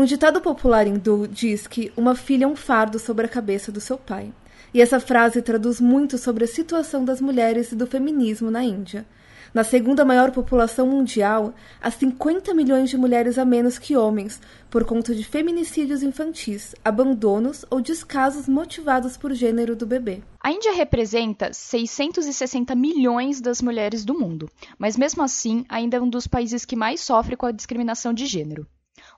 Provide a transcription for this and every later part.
Um ditado popular hindu diz que uma filha é um fardo sobre a cabeça do seu pai. E essa frase traduz muito sobre a situação das mulheres e do feminismo na Índia. Na segunda maior população mundial, há 50 milhões de mulheres a menos que homens, por conta de feminicídios infantis, abandonos ou descasos motivados por gênero do bebê. A Índia representa 660 milhões das mulheres do mundo, mas mesmo assim ainda é um dos países que mais sofre com a discriminação de gênero.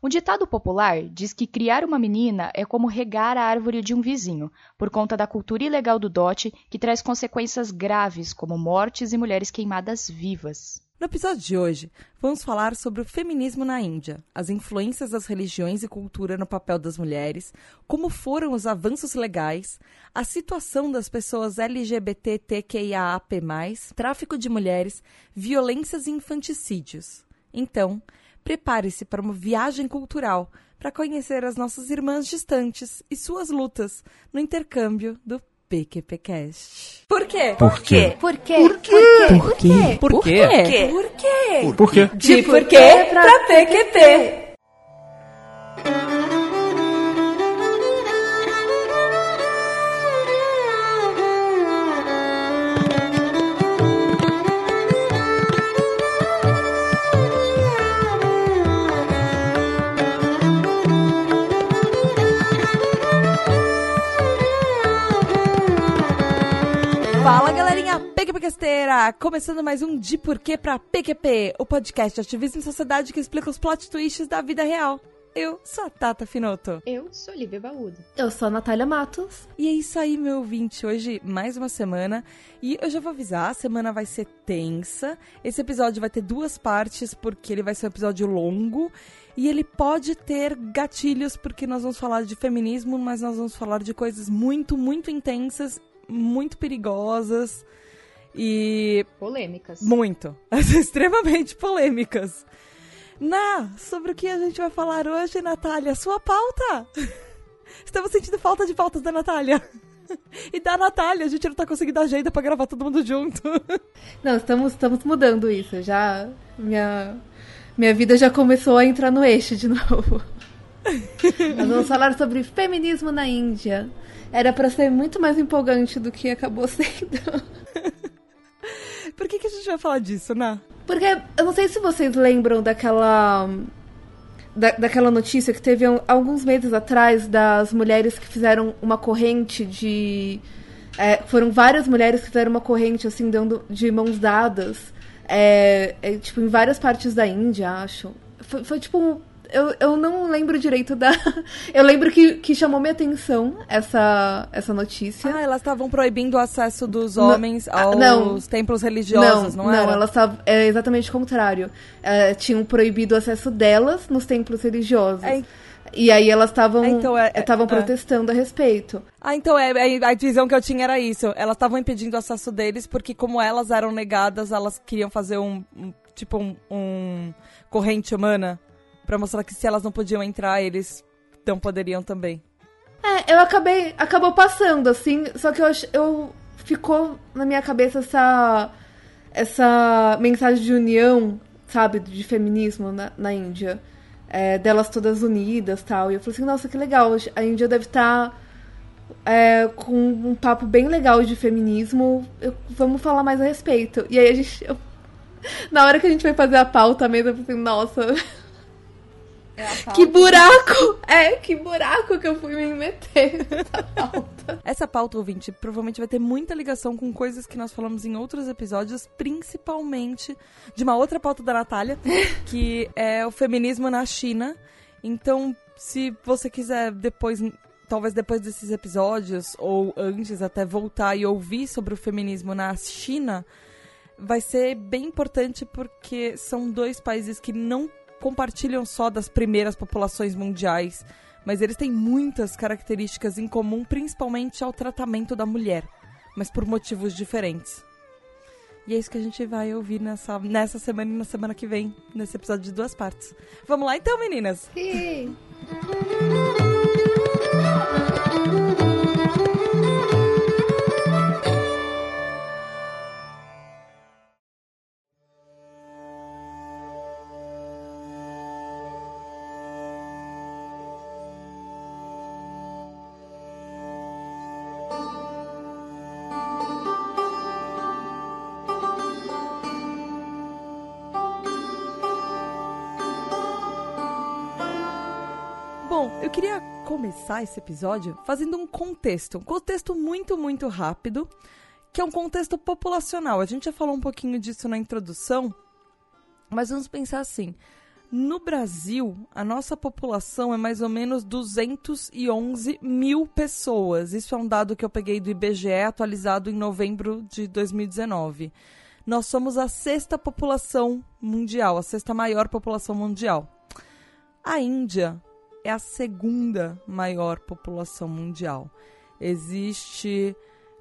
Um ditado popular diz que criar uma menina é como regar a árvore de um vizinho, por conta da cultura ilegal do dote que traz consequências graves, como mortes e mulheres queimadas vivas. No episódio de hoje, vamos falar sobre o feminismo na Índia, as influências das religiões e cultura no papel das mulheres, como foram os avanços legais, a situação das pessoas LGBTQIAAP+, tráfico de mulheres, violências e infanticídios. Então, prepare-se para uma viagem cultural para conhecer as nossas irmãs distantes e suas lutas no intercâmbio do PQPcast. Por quê? Por quê? Por quê? Por quê? Por quê? Por quê? Por quê? Por quê? De por quê pra PQP. Fala galerinha PQPcasteira! Começando mais um De Porquê pra PQP, o podcast de ativismo e sociedade que explica os plot twists da vida real. Eu sou a Tata Finoto. Eu sou Lívia Baúdo. Eu sou a Natália Matos. E é isso aí, meu ouvinte. Hoje, mais uma semana. E eu já vou avisar, a semana vai ser tensa. Esse episódio vai ter duas partes, porque ele vai ser um episódio longo. E ele pode ter gatilhos, porque nós vamos falar de feminismo, mas nós vamos falar de coisas muito, muito intensas, muito perigosas. E Polêmicas. muito. Extremamente polêmicas. Na, sobre o que a gente vai falar hoje, Natália? Sua pauta! Estamos sentindo falta de pautas da Natália. E da Natália, a gente não tá conseguindo agenda pra gravar todo mundo junto. Não, estamos, estamos mudando isso. Já minha minha vida já começou a entrar no eixo de novo. Nós vamos falar sobre feminismo na Índia. Era pra ser muito mais empolgante do que acabou sendo. Por que, que a gente vai falar disso, Ná? Porque eu não sei se vocês lembram daquela da- daquela notícia que teve alguns meses atrás das mulheres que fizeram uma corrente de é, foram várias mulheres que fizeram uma corrente assim dando de mãos dadas é, é, tipo em várias partes da Índia acho foi, foi tipo eu, eu não lembro direito da eu lembro que, que chamou minha atenção essa essa notícia Ah, elas estavam proibindo o acesso dos Não, homens ah, aos não. templos religiosos, não, não, era? elas estavam. É exatamente o contrário. É, tinham proibido o acesso delas nos templos religiosos. É, E aí elas estavam É, então, é- é- estavam é. protestando a respeito. Ah, então é, é- a visão que eu tinha era isso. Elas estavam impedindo o acesso deles porque, como elas eram negadas, elas queriam fazer um, um- tipo um, um corrente humana pra mostrar que se elas não podiam entrar, eles não poderiam também. É, eu acabei. Acabou passando, assim. Só que eu, eu ficou na minha cabeça essa. Essa mensagem de união, sabe, de feminismo na, na Índia. É, delas todas unidas tal. E eu falei assim, nossa, que legal. A Índia deve estar com um papo bem legal de feminismo. Eu- vamos falar mais a respeito. E aí a gente. eu- na hora que a gente vai fazer a pauta mesmo, eu falei assim, nossa. Que buraco! É, que buraco que eu fui me meter nessa pauta. Essa pauta, ouvinte, provavelmente vai ter muita ligação com coisas que nós falamos em outros episódios, principalmente de uma outra pauta da Natália, que é o feminismo na China. Então, se você quiser depois, talvez depois desses episódios, ou antes até voltar e ouvir sobre o feminismo na China, vai ser bem importante porque são dois países que não compartilham só das primeiras populações mundiais, mas eles têm muitas características em comum, principalmente ao tratamento da mulher, mas por motivos diferentes. E é isso que a gente vai ouvir nessa, nessa semana e na semana que vem, nesse episódio de duas partes. Vamos lá então, meninas? Sim. Queria começar esse episódio fazendo um contexto, um contexto muito, muito rápido, que é um contexto populacional. A gente já falou um pouquinho disso na introdução, mas vamos pensar assim. No Brasil, a nossa população é mais ou menos 211 mil pessoas. Isso é um dado que eu peguei do IBGE, atualizado em novembro de 2019. Nós somos a sexta população mundial, a sexta maior população mundial. A Índia é a segunda maior população mundial. Existe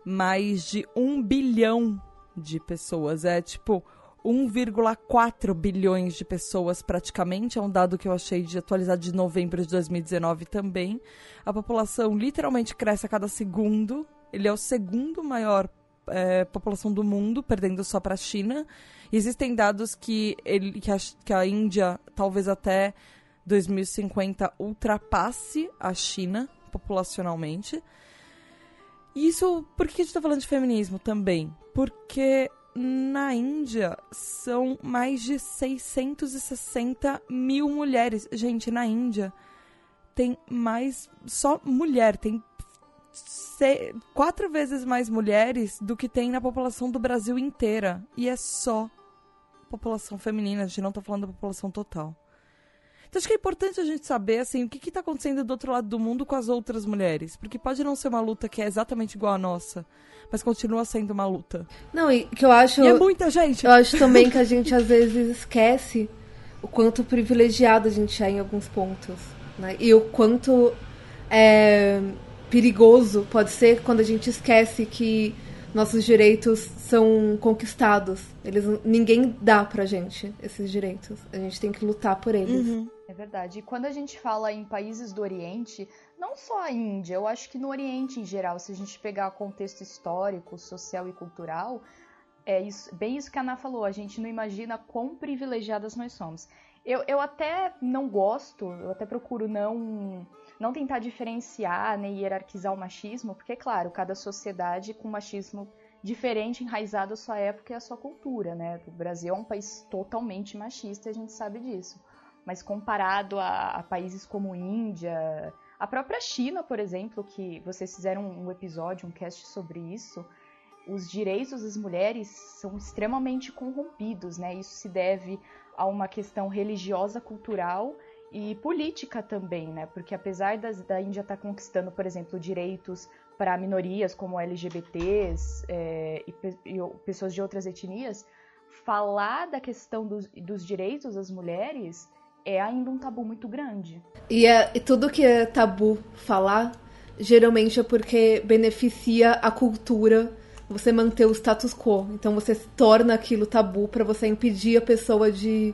mais de um bilhão de pessoas. É tipo 1,4 bilhões de pessoas praticamente. É um dado que eu achei de atualizado de novembro de 2019 também. A população literalmente cresce a cada segundo. Ele é o segundo maior é, população do mundo, perdendo só para a China. Existem dados que, ele, que, a, que a Índia talvez até 2050 ultrapasse a China populacionalmente. Isso, por que a gente está falando de feminismo também? Porque na Índia são mais de 660 mil mulheres. Gente, na Índia tem mais. Só mulher, tem quatro vezes mais mulheres do que tem na população do Brasil inteira. E é só população feminina, a gente não está falando da população total. Então acho que é importante a gente saber, assim, o que está acontecendo do outro lado do mundo com as outras mulheres. Porque pode não ser uma luta que é exatamente igual à nossa, mas continua sendo uma luta. Não, e que eu acho. E é muita gente. Eu acho também que a gente às vezes esquece o quanto privilegiado a gente é em alguns pontos. Né? E o quanto é, perigoso pode ser quando a gente esquece que nossos direitos são conquistados. Eles, ninguém dá pra gente esses direitos. A gente tem que lutar por eles. Uhum. É verdade. E quando a gente fala em países do Oriente, não só a Índia, eu acho que no Oriente em geral, se a gente pegar contexto histórico, social e cultural, é isso, bem isso que a Ana falou, a gente não imagina quão privilegiadas nós somos. Eu, eu até não gosto, eu até procuro não não tentar diferenciar nem hierarquizar o machismo, porque, claro, cada sociedade com machismo diferente, enraizado à sua época e à sua cultura, né? O Brasil é um país totalmente machista, a gente sabe disso mas comparado a, a, países como Índia, a própria China, por exemplo, que vocês fizeram um episódio, um cast sobre isso, os direitos das mulheres são extremamente corrompidos, né? Isso se deve a uma questão religiosa, cultural e política também, né? Porque apesar das, da Índia estar tá conquistando, por exemplo, direitos para minorias como LGBTs é, e, e, pessoas de outras etnias, falar da questão dos, dos direitos das mulheres é ainda um tabu muito grande. E, é, e tudo que é tabu falar, geralmente é porque beneficia a cultura você manter o status quo. Então você torna aquilo tabu para você impedir a pessoa de,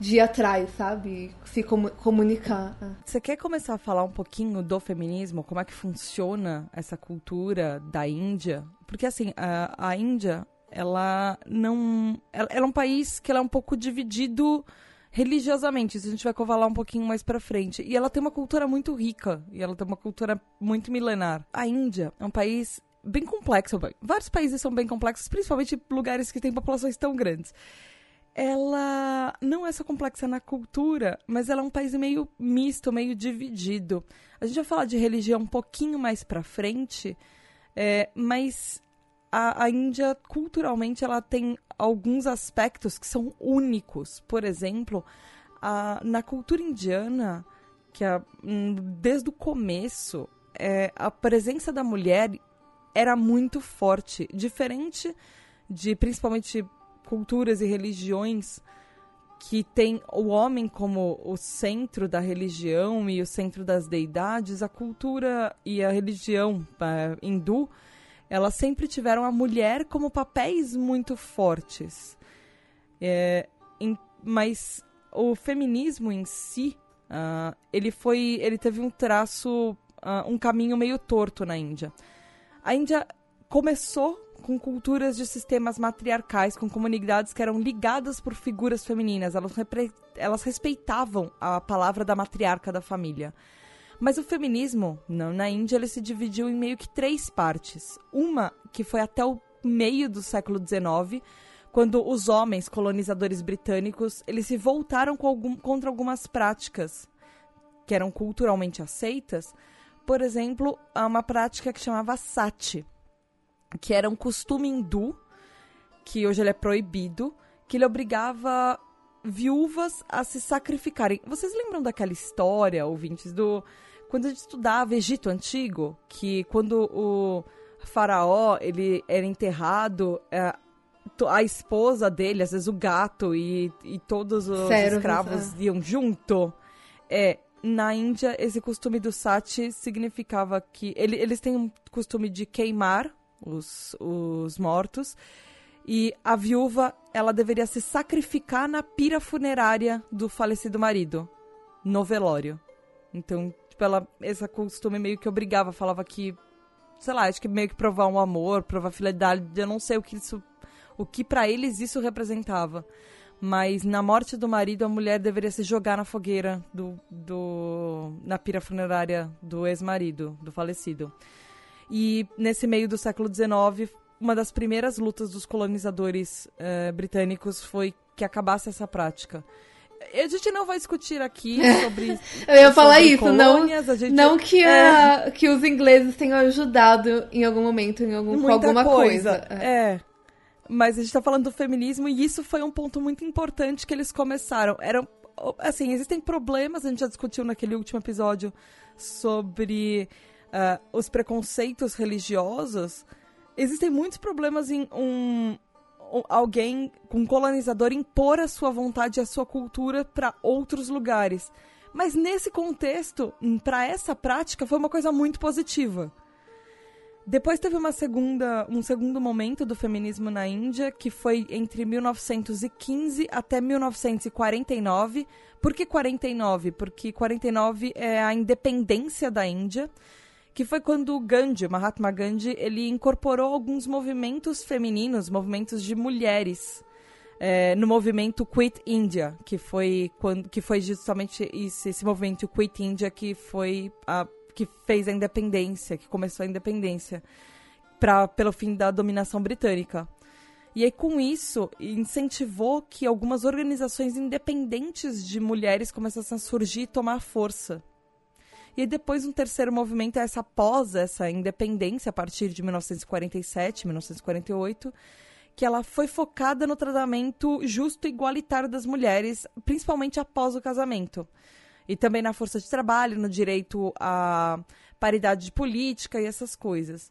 de ir atrás, sabe? Se comunicar. É. Você quer começar a falar um pouquinho do feminismo? Como é que funciona essa cultura da Índia? Porque assim, a, a Índia, ela não. Ela, ela é um país que ela é um pouco dividido religiosamente. Isso a gente vai falar um pouquinho mais pra frente. E ela tem uma cultura muito rica. E ela tem uma cultura muito milenar. A Índia é um país bem complexo. Vários países são bem complexos, principalmente lugares que têm populações tão grandes. Ela não é só complexa na cultura, mas ela é um país meio misto, meio dividido. A gente vai falar de religião um pouquinho mais pra frente, é, mas a, a Índia, culturalmente, ela tem alguns aspectos que são únicos. Por exemplo, a, na cultura indiana, que a, hum, desde o começo, é, a presença da mulher era muito forte. Diferente de, principalmente, culturas e religiões que tem o homem como o centro da religião e o centro das deidades, a cultura e a religião uh, hindu elas sempre tiveram a mulher como papéis muito fortes. É, em, mas o feminismo em si, uh, ele foi, ele teve um traço, uh, um caminho meio torto na Índia. A Índia começou com culturas de sistemas matriarcais, com comunidades que eram ligadas por figuras femininas. Elas, elas respeitavam a palavra da matriarca da família. Mas o feminismo, não, na Índia, ele se dividiu em meio que três partes. Uma que foi até o meio do século XIX, quando os homens colonizadores britânicos eles se voltaram algum, contra algumas práticas que eram culturalmente aceitas, por exemplo, uma prática que chamava sati, que era um costume hindu, que hoje ele é proibido, que ele obrigava viúvas a se sacrificarem. Vocês lembram daquela história, ouvintes, do quando a gente estudava Egito Antigo, que quando o faraó ele era enterrado, é, a esposa dele, às vezes o gato e, e todos os escravos é. iam junto. É, na Índia, esse costume do sati significava que ele, eles têm um costume de queimar os, os mortos e a viúva ela deveria se sacrificar na pira funerária do falecido marido, no velório. Então, tipo, ela, esse costume meio que obrigava, falava que, sei lá, acho que meio que provar um amor, provar fidelidade, eu não sei o que isso, o que para eles isso representava. Mas na morte do marido, a mulher deveria se jogar na fogueira do, do na pira funerária do ex-marido, do falecido. E nesse meio do século XIX, uma das primeiras lutas dos colonizadores eh, britânicos foi que acabasse essa prática. A gente não vai discutir aqui sobre. Eu ia falar isso, colônias, não, gente, não que, a, é... que os ingleses tenham ajudado em algum momento, em algum, com alguma coisa. coisa. É. é. Mas a gente tá falando do feminismo e isso foi um ponto muito importante que eles começaram. Eram, assim, existem problemas, a gente já discutiu naquele último episódio sobre uh, os preconceitos religiosos. Existem muitos problemas em um, um alguém, um colonizador, impor a sua vontade e a sua cultura para outros lugares. Mas nesse contexto, para essa prática, foi uma coisa muito positiva. Depois teve uma segunda, um segundo momento do feminismo na Índia, que foi entre 1915 até 1949. Por que 49? Porque 49 é a independência da Índia, que foi quando Gandhi, Mahatma Gandhi, ele incorporou alguns movimentos femininos, movimentos de mulheres, é, no movimento Quit India, que foi quando, que foi justamente esse, esse movimento Quit India que foi a que fez a independência, que começou a independência pra, pelo fim da dominação britânica. E aí, com isso, incentivou que algumas organizações independentes de mulheres começassem a surgir e tomar força. E depois, um terceiro movimento é essa pós essa independência, a partir de 1947, 1948, que ela foi focada no tratamento justo e igualitário das mulheres, principalmente após o casamento e também na força de trabalho, no direito à paridade de política e essas coisas.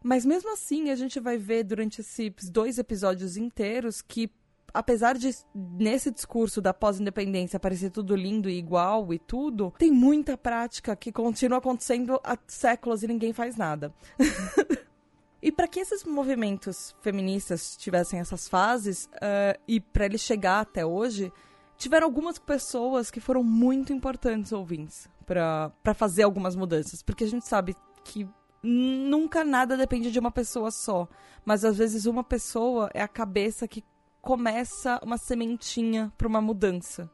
Mas mesmo assim, a gente vai ver durante esses dois episódios inteiros que, apesar de nesse discurso da pós-independência parecer tudo lindo e igual e tudo, tem muita prática que continua acontecendo há séculos e ninguém faz nada. E para que esses movimentos feministas tivessem essas fases uh, e para eles chegar até hoje, tiveram algumas pessoas que foram muito importantes ouvintes para fazer algumas mudanças, porque a gente sabe que nunca nada depende de uma pessoa só, mas às vezes uma pessoa é a cabeça que começa uma sementinha para uma mudança.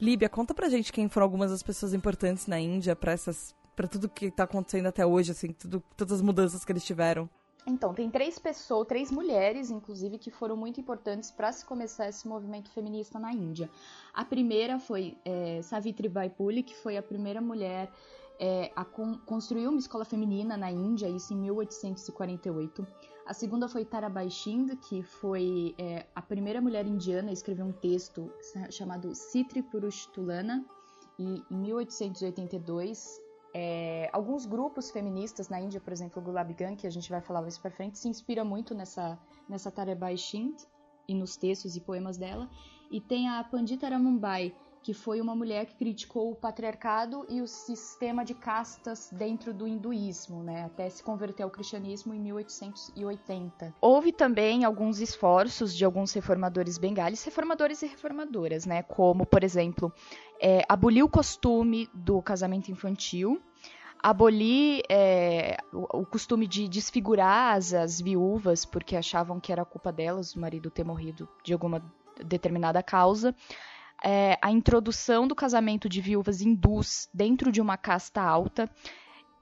Líbia, conta pra gente quem foram algumas das pessoas importantes na Índia para essas para tudo que tá acontecendo até hoje, assim, tudo, todas as mudanças que eles tiveram. Então, tem três pessoas, três mulheres, inclusive, que foram muito importantes para se começar esse movimento feminista na Índia. A primeira foi é, Savitri Bai Puli, que foi a primeira mulher é, a con construir uma escola feminina na Índia, isso em 1848. A segunda foi Tarabai Shind, que foi é, a primeira mulher indiana a escrever um texto chamado Sitri Purushtulana, e em 1882 é, alguns grupos feministas na Índia, por exemplo, o Gulab Gang, que a gente vai falar mais para frente, se inspira muito nessa, nessa Tarabai Shind e nos textos e poemas dela. E tem a Pandita Ramambai, que foi uma mulher que criticou o patriarcado e o sistema de castas dentro do hinduísmo, né, até se converter ao cristianismo em 1880. Houve também alguns esforços de alguns reformadores bengalis, reformadores e reformadoras, né, como, por exemplo, é, abolir o costume do casamento infantil, abolir é, o, o, costume de desfigurar as, as viúvas porque achavam que era culpa delas o marido ter morrido de alguma determinada causa é, a introdução do casamento de viúvas hindus dentro de uma casta alta,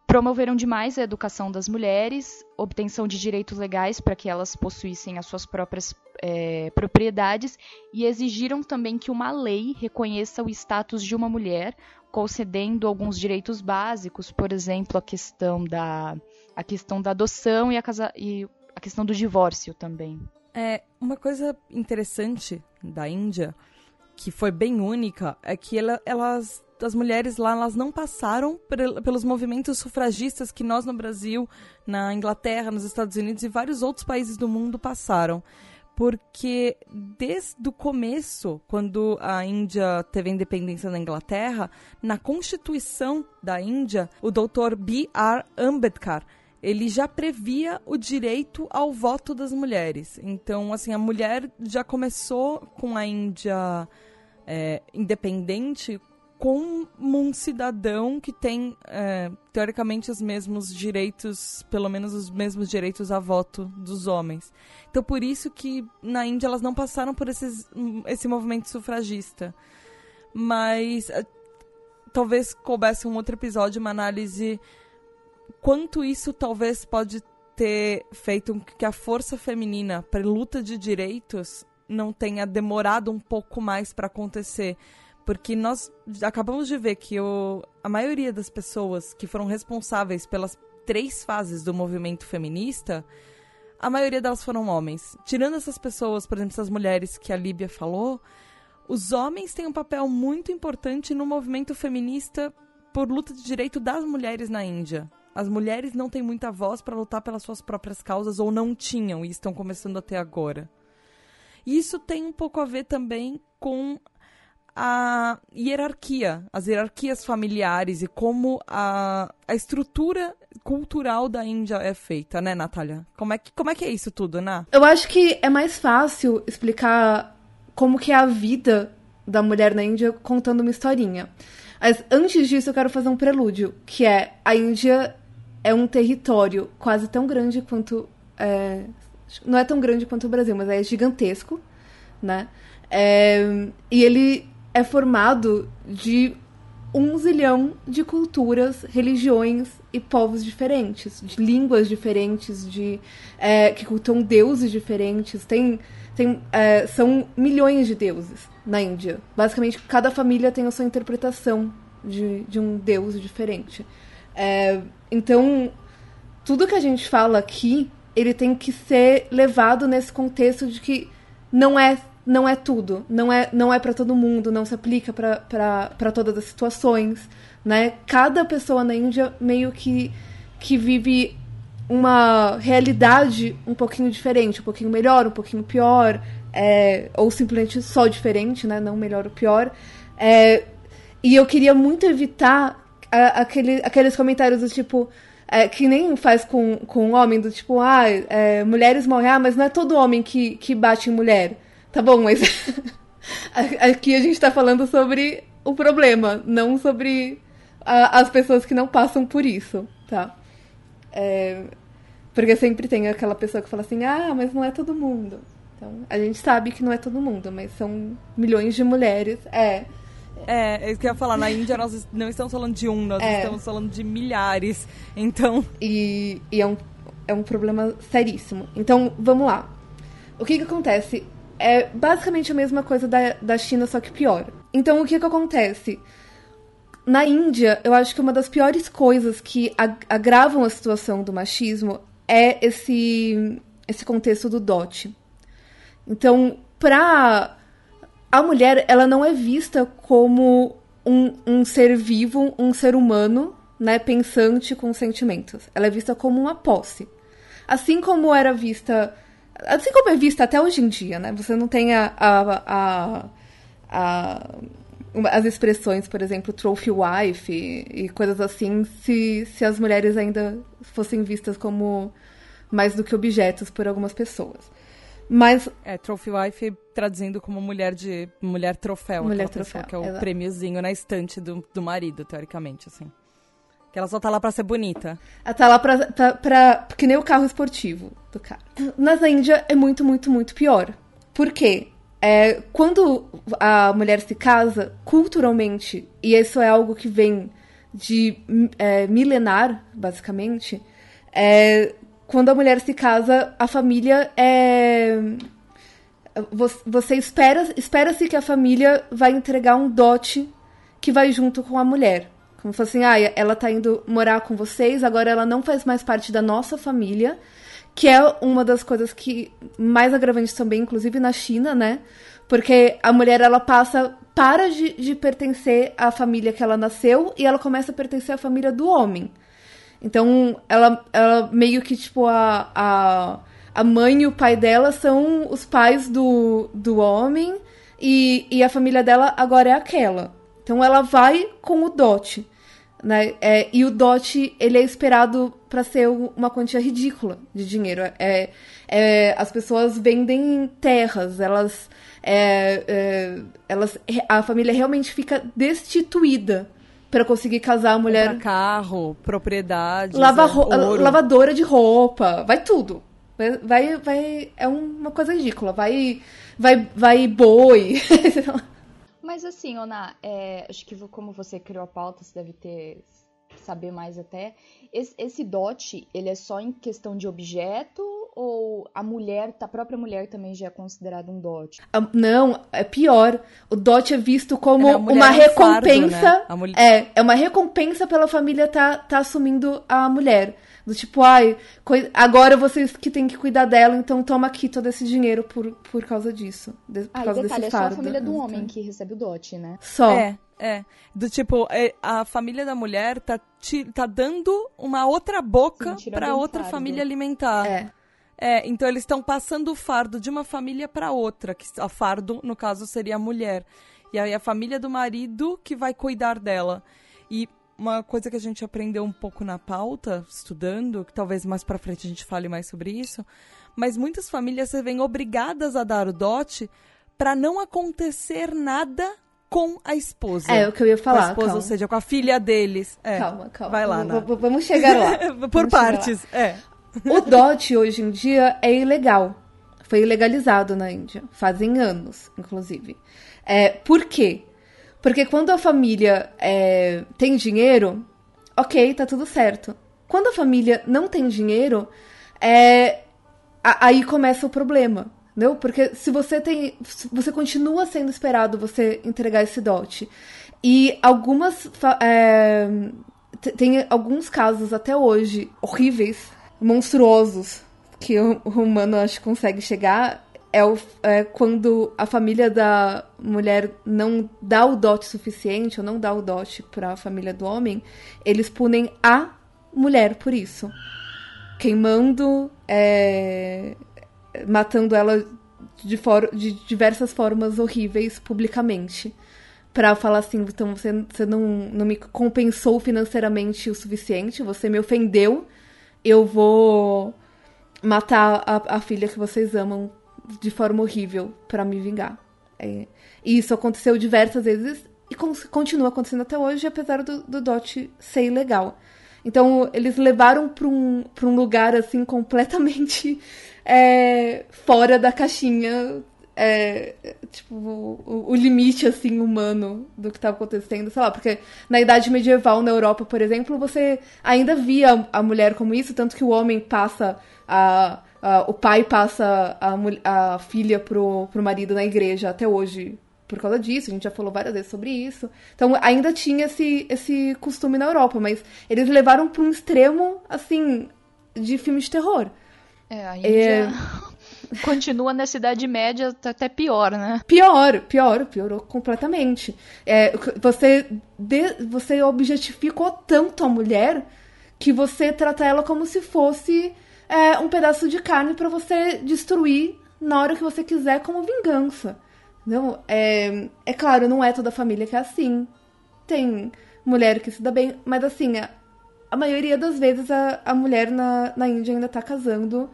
promoveram demais a educação das mulheres, obtenção de direitos legais para que elas possuíssem as suas próprias é, propriedades e exigiram também que uma lei reconheça o status de uma mulher concedendo alguns direitos básicos, por exemplo, a questão da, a questão da adoção e a, casa, e a questão do divórcio também. É, uma coisa interessante da Índia, que foi bem única, é que ela, elas, as mulheres lá, elas não passaram pelos movimentos sufragistas que nós no Brasil, na Inglaterra, nos Estados Unidos e vários outros países do mundo passaram porque desde o começo, quando a Índia teve a independência da Inglaterra, na Constituição da Índia, o Dr. B.R. Ambedkar ele já previa o direito ao voto das mulheres. Então, assim, a mulher já começou com a Índia é, independente como um cidadão que tem, é, teoricamente, os mesmos direitos, pelo menos os mesmos direitos a voto dos homens. Então, por isso que na Índia elas não passaram por esses, esse movimento sufragista. Mas é, talvez coubesse um outro episódio, uma análise quanto isso talvez pode ter feito com que a força feminina para luta de direitos não tenha demorado um pouco mais para acontecer porque nós acabamos de ver que o, a maioria das pessoas que foram responsáveis pelas três fases do movimento feminista, a maioria delas foram homens. Tirando essas pessoas, por exemplo, essas mulheres que a Líbia falou, os homens têm um papel muito importante no movimento feminista por luta de direito das mulheres na Índia. As mulheres não têm muita voz para lutar pelas suas próprias causas ou não tinham e estão começando a ter agora. Isso tem um pouco a ver também com a hierarquia, as hierarquias familiares e como a, a estrutura cultural da Índia é feita, né, Natália? Como é, que, como é que é isso tudo, né? Eu acho que é mais fácil explicar como que é a vida da mulher na Índia contando uma historinha. Mas antes disso eu quero fazer um prelúdio, que é a Índia é um território quase tão grande quanto é, não é tão grande quanto o Brasil, mas é gigantesco, né? É, e ele é formado de um zilhão de culturas, religiões e povos diferentes, de línguas diferentes, de é, que cultuam deuses diferentes. Tem, tem, é, são milhões de deuses na Índia. Basicamente, cada família tem a sua interpretação de, de um deus diferente. É, então, tudo que a gente fala aqui, ele tem que ser levado nesse contexto de que não é não é tudo, não é, não é para todo mundo, não se aplica para todas as situações, né? Cada pessoa na Índia meio que, que vive uma realidade um pouquinho diferente, um pouquinho melhor, um pouquinho pior, é, ou simplesmente só diferente, né? Não melhor ou pior. É, e eu queria muito evitar a, aquele, aqueles comentários do tipo. É, que nem faz com, com um homem, do tipo, ah, é, mulheres morrem, ah, mas não é todo homem que, que bate em mulher. Tá bom, mas aqui a gente tá falando sobre o problema, não sobre a, as pessoas que não passam por isso, tá? É, porque sempre tem aquela pessoa que fala assim, ah, mas não é todo mundo. Então, a gente sabe que não é todo mundo, mas são milhões de mulheres. É. É, é isso que eu ia falar. Na Índia nós não estamos falando de um, nós é. estamos falando de milhares. Então. E, e é, um, é um problema seríssimo. Então, vamos lá. O que que acontece? é basicamente a mesma coisa da, da China, só que pior. Então, o que que acontece? Na Índia, eu acho que uma das piores coisas que agravam a situação do machismo é esse, esse contexto do dote. Então, pra... A mulher, ela não é vista como um, um ser vivo, um ser humano, né, pensante com sentimentos. Ela é vista como uma posse. Assim como era vista Assim como é vista até hoje em dia, né? Você não tem a, a, a, a as expressões, por exemplo, trophy wife e, e, coisas assim, se, se as mulheres ainda fossem vistas como mais do que objetos por algumas pessoas. Mas. É, trophy wife traduzindo como mulher de. mulher troféu. Mulher troféu. que é o exato. prêmiozinho na estante do, do marido, teoricamente, assim. Que ela só tá lá pra ser bonita. Ela tá lá pra, pra, pra. Que nem o carro esportivo do cara. Mas na Índia é muito, muito, muito pior. Por quê? É, quando a mulher se casa, culturalmente, e isso é algo que vem de é, milenar, basicamente, é, quando a mulher se casa, a família é. Você espera, espera-se que a família vai entregar um dote que vai junto com a mulher. Como se assim, ah, ela tá indo morar com vocês, agora ela não faz mais parte da nossa família, que é uma das coisas que mais agravantes também, inclusive na China, né? Porque a mulher, ela passa, para de, de pertencer à família que ela nasceu e ela começa a pertencer à família do homem. Então, ela, ela meio que, tipo, a, a, a mãe e o pai dela são os pais do, do homem e, e a família dela agora é aquela. Então, ela vai com o dote. Né? É, e o dote ele é esperado para ser uma quantia ridícula de dinheiro. É, é, as pessoas vendem terras, elas, é, é elas, a família realmente fica destituída para conseguir casar a mulher. Comprar carro, propriedade, lava lavadora de roupa, vai tudo. Vai, vai, é uma coisa ridícula. Vai, vai, vai boi. Mas assim, Ona, é, acho que como você criou a pauta, você deve ter saber mais até. Esse, esse dote, ele é só em questão de objeto ou a mulher, a própria mulher também já é considerada um dote? Não, é pior. O dote é visto como é, uma recompensa. Fardo, né? mulher... É, é uma recompensa pela família tá, tá assumindo a mulher. Do tipo, ai, agora vocês que têm que cuidar dela, então toma aqui todo esse dinheiro por, por causa disso. De, por ah, causa detalhe, desse fardo. é só a família do homem que recebe o dote, né? Só. É, é. Do tipo, é, a família da mulher tá, tá dando uma outra boca para outra fardo. família alimentar. É. É, então eles estão passando o fardo de uma família para outra, que a fardo, no caso, seria a mulher. E aí a família do marido que vai cuidar dela. E uma coisa que a gente aprendeu um pouco na pauta, estudando, que talvez mais para frente a gente fale mais sobre isso, mas muitas famílias se veem obrigadas a dar o dote para não acontecer nada com a esposa. É, o que eu ia falar. Com a esposa, calma. ou seja, com a filha deles. É. Calma, calma. Vai lá, v Vamos chegar lá. Por vamos partes, lá. é. O dote hoje em dia é ilegal. Foi ilegalizado na Índia. Fazem anos, inclusive. É, por quê? Porque quando a família é, tem dinheiro, ok, tá tudo certo. Quando a família não tem dinheiro, é, aí começa o problema. Entendeu? Porque se você tem. Você continua sendo esperado você entregar esse dote. E algumas. É, tem alguns casos até hoje horríveis, monstruosos, que o humano acho que consegue chegar é, o, é quando a família da mulher não dá o dote suficiente ou não dá o dote para a família do homem, eles punem a mulher por isso. Queimando, é, matando ela de, for, de diversas formas horríveis publicamente. Pra falar assim, então você, você não, não me compensou financeiramente o suficiente, você me ofendeu, eu vou matar a, a filha que vocês amam de forma horrível para me vingar. É, e isso aconteceu diversas vezes e continua acontecendo até hoje, apesar do, do DOT ser ilegal. Então, eles levaram para um, pra um lugar, assim, completamente é, fora da caixinha, é, tipo, o, o, limite, assim, humano do que estava acontecendo, sei lá, porque na Idade Medieval, na Europa, por exemplo, você ainda via a mulher como isso, tanto que o homem passa a Uh, o pai passa a, a filha pro, pro marido na igreja até hoje por causa disso, a gente já falou várias vezes sobre isso. Então ainda tinha esse, esse costume na Europa, mas eles levaram para um extremo, assim, de filme de terror. É, a Índia é... continua na Idade Média até pior, né? Pior, pior, piorou completamente. É, você, de, você objetificou tanto a mulher que você trata ela como se fosse é, um pedaço de carne para você destruir na hora que você quiser como vingança. Não, é, é claro, não é toda família que é assim. Tem mulher que se dá bem, mas assim, a, a maioria das vezes a, a mulher na, na Índia ainda tá casando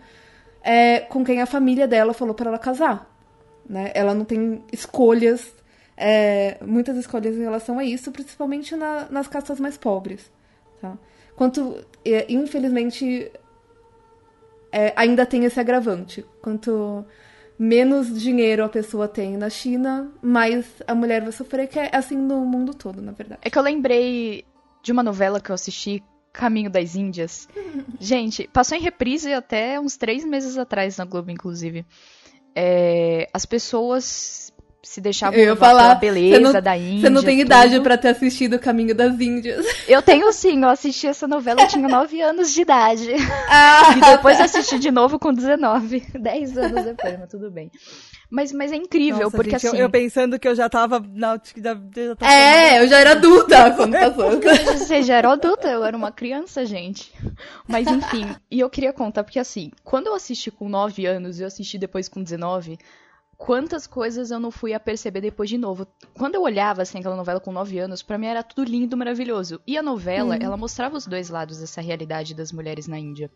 é, com quem a família dela falou para ela casar. Né? Ela não tem escolhas, é, muitas escolhas em relação a isso, principalmente na, nas castas mais pobres. Tá? Quanto, é, infelizmente, é, ainda tem esse agravante. Quanto menos dinheiro a pessoa tem na China, mais a mulher vai sofrer, que é assim no mundo todo, na verdade. É que eu lembrei de uma novela que eu assisti, Caminho das Índias. Gente, passou em reprise até uns três meses atrás na Globo, inclusive. É, as pessoas se deixava Eu ia falar, pela beleza não, da Índia. Você não tem tudo. idade pra ter assistido o Caminho das Índias. Eu tenho sim, eu assisti essa novela, eu tinha 9 anos de idade. Ah, E depois assisti de novo com 19, 10 anos depois, mas tudo bem. Mas, mas é incrível, Nossa, porque gente, eu- assim. eu, pensando que eu já tava. Na, já, já tava É, eu já era adulta quando passou. Você já era adulta, eu era uma criança, gente. Mas enfim, e eu queria contar, porque assim, quando eu assisti com 9 anos e eu assisti depois com 19, quantas coisas eu não fui a perceber depois de novo. Quando eu olhava assim aquela novela com 9 anos, pra mim era tudo lindo, maravilhoso. E a novela, ela mostrava os dois lados dessa realidade das mulheres na Índia.